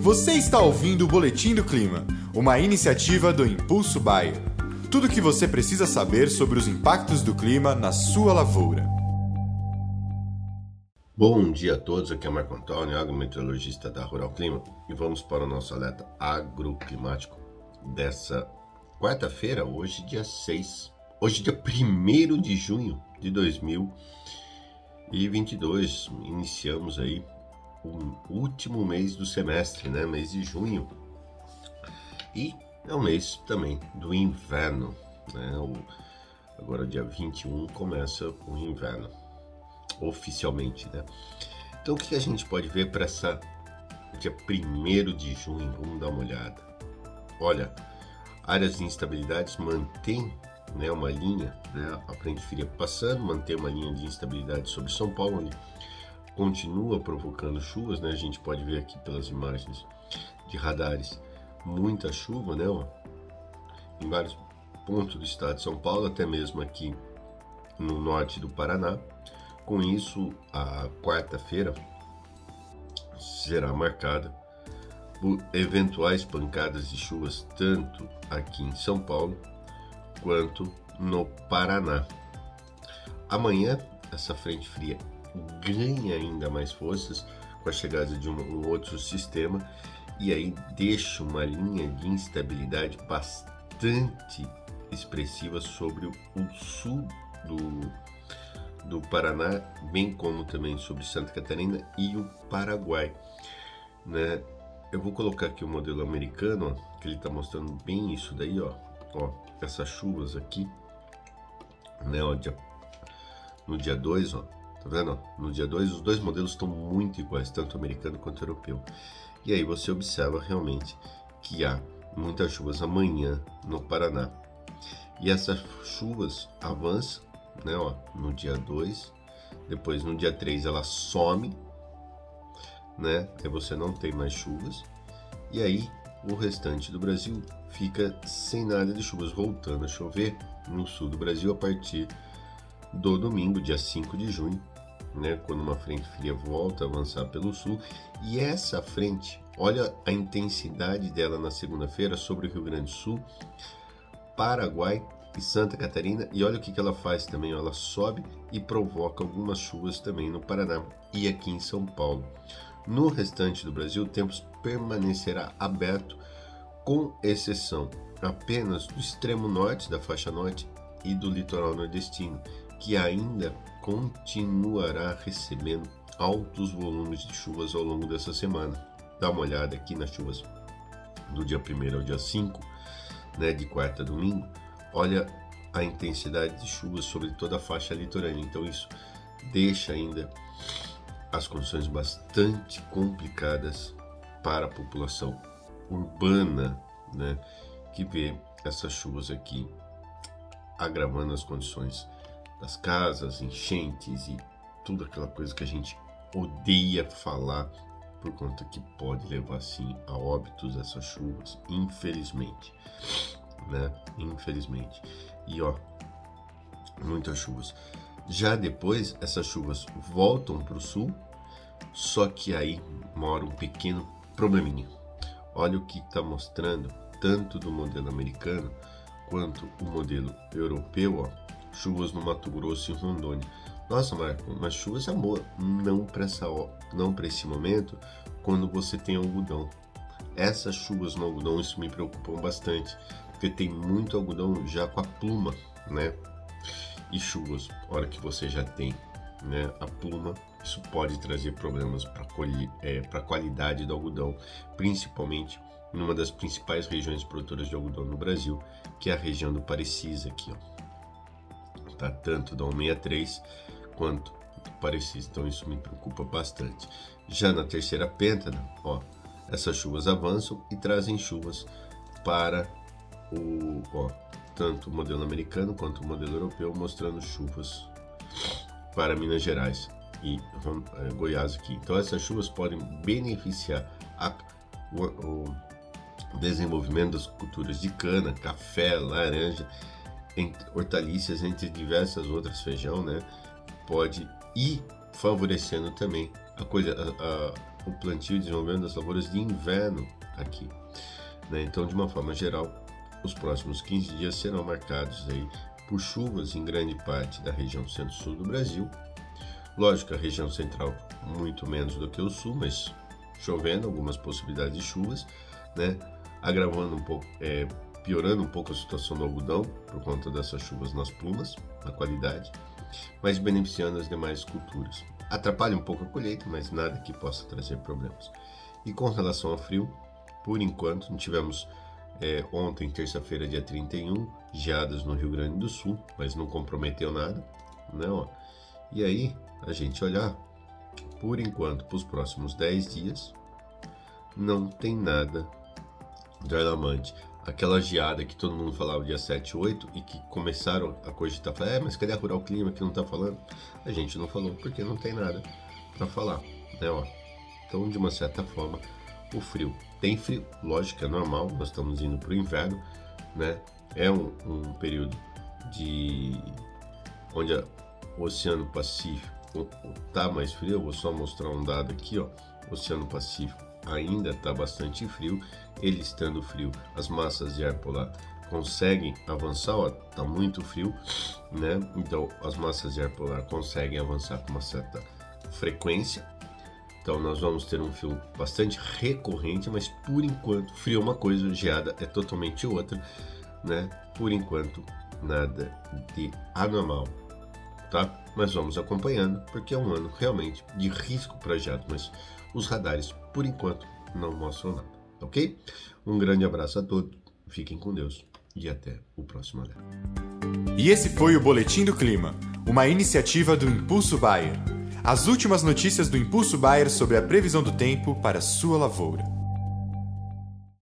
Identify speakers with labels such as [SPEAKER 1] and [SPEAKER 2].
[SPEAKER 1] Você está ouvindo o Boletim do Clima, uma iniciativa do Impulso Bayer. Tudo o que você precisa saber sobre os impactos do clima na sua lavoura.
[SPEAKER 2] Bom dia a todos, aqui é Marco Antônio, agrometeorologista da Rural Clima, e vamos para o nosso alerta agroclimático dessa quarta-feira, hoje dia 6, hoje dia 1 de junho de 2022. Iniciamos aí o último mês do semestre, né? Mês de junho. E é o mês também do inverno, né? O, agora dia 21 começa o inverno, oficialmente, né? Então o que a gente pode ver para essa dia 1 de junho? Vamos dar uma olhada. Olha, áreas de instabilidades mantém né, uma linha, né, a frente fria passando, mantém uma linha de instabilidade sobre São Paulo, ali continua provocando chuvas, né? A gente pode ver aqui pelas imagens de radares muita chuva, né? Em vários pontos do estado de São Paulo, até mesmo aqui no norte do Paraná. Com isso, a quarta-feira será marcada por eventuais pancadas de chuvas tanto aqui em São Paulo quanto no Paraná. Amanhã, essa frente fria ganha ainda mais forças com a chegada de um, um outro sistema e aí deixa uma linha de instabilidade bastante expressiva sobre o, sul do, do Paraná, bem como também sobre Santa Catarina e o Paraguai. Né? Eu vou colocar aqui o modelo americano, ó, que ele está mostrando bem isso daí, ó, ó essas chuvas aqui, né, ó, dia, no dia 2, ó, Tá vendo? No dia 2, os dois modelos estão muito iguais, tanto americano quanto europeu. E aí você observa realmente que há muitas chuvas amanhã no Paraná. E essas chuvas avançam né, ó, no dia 2, depois no dia 3 ela some, né? Aí você não tem mais chuvas. E aí o restante do Brasil fica sem nada de chuvas, voltando a chover no sul do Brasil a partir do domingo, dia 5 de junho, né, quando uma frente fria volta a avançar pelo sul. E essa frente, olha a intensidade dela na segunda-feira sobre o Rio Grande do Sul, Paraguai e Santa Catarina. E olha o que, que ela faz também: ela sobe e provoca algumas chuvas também no Paraná e aqui em São Paulo. No restante do Brasil, o tempo permanecerá aberto, com exceção apenas do extremo norte da faixa norte e do litoral nordestino, que ainda continuará recebendo altos volumes de chuvas ao longo dessa semana. Dá uma olhada aqui nas chuvas do dia 1 ao dia 5, né, de quarta a domingo. Olha a intensidade de chuvas sobre toda a faixa litorânea. Então isso deixa ainda as condições bastante complicadas para a população urbana, né, que vê essas chuvas aqui agravando as condições das casas, enchentes e tudo aquela coisa que a gente odeia falar por conta que pode levar sim a óbitos essas chuvas, infelizmente, né? Infelizmente. E ó, muitas chuvas. Já depois essas chuvas voltam para o sul, só que aí mora um pequeno probleminha. Olha o que está mostrando tanto do modelo americano quanto o modelo europeu, ó chuvas no Mato Grosso e Rondônia. Nossa, Marco, mas chuvas amor, não para essa não para esse momento, quando você tem algodão. Essas chuvas no algodão isso me preocupam bastante, porque tem muito algodão já com a pluma, né? E chuvas, hora que você já tem, né, a pluma, isso pode trazer problemas para é, a qualidade do algodão, principalmente numa das principais regiões produtoras de algodão no Brasil, que é a região do Parecis aqui, ó tá? Tanto da 163 quanto do Parecis. Então isso me preocupa bastante. Já na terceira pêntana, ó, essas chuvas avançam e trazem chuvas para o, ó, tanto o modelo americano quanto o modelo europeu, mostrando chuvas para Minas Gerais e é, Goiás aqui. Então essas chuvas podem beneficiar a, o, o desenvolvimento das culturas de cana, café, laranja entre hortaliças, entre diversas outras feijão, né? Pode ir favorecendo também a, colhe a, o plantio e desenvolvimento das lavouras de inverno aqui. Né? Então, de uma forma geral, os próximos 15 dias serão marcados aí por chuvas em grande parte da região centro-sul do Brasil. Lógico, a região central muito menos do que o sul, mas chovendo, algumas possibilidades de chuvas, né? agravando um pouco, é, piorando um pouco a situação do algodão por conta dessas chuvas nas plumas, na qualidade, mas beneficiando as demais culturas. Atrapalha um pouco a colheita, mas nada que possa trazer problemas. E com relação ao frio, por enquanto, não tivemos é, ontem, terça-feira, dia 31, geadas no Rio Grande do Sul, mas não comprometeu nada. Né, e aí, a gente olhar, por enquanto, para os próximos 10 dias, não tem nada de alarmante. Aquela geada que todo mundo falava dia 7, 8 e que começaram a cogitar, falar, é, mas cadê a Rural Clima que não tá falando? A gente não falou porque não tem nada para falar, né, ó. Então, de uma certa forma, o frio. Tem frio, lógico, é normal, nós estamos indo para o inverno, né? É um, um período de onde o Oceano Pacífico está mais frio. Eu vou só mostrar um dado aqui, ó. Oceano Pacífico ainda está bastante frio. Ele estando frio, as massas de ar polar conseguem avançar, ó, tá muito frio, né? Então as massas de ar polar conseguem avançar com uma certa frequência. Então nós vamos ter um frio bastante recorrente, mas por enquanto frio é uma coisa, geada é totalmente outra, né? Por enquanto nada de anormal, tá? Mas vamos acompanhando porque é um ano realmente de risco para geada, mas os radares por enquanto não mostram nada, ok? Um grande abraço a todos, fiquem com Deus e até o próximo alerta.
[SPEAKER 1] E esse foi o Boletim do Clima, uma iniciativa do Impulso Bayer. As últimas notícias do Impulso Bayer sobre a previsão do tempo para sua lavoura.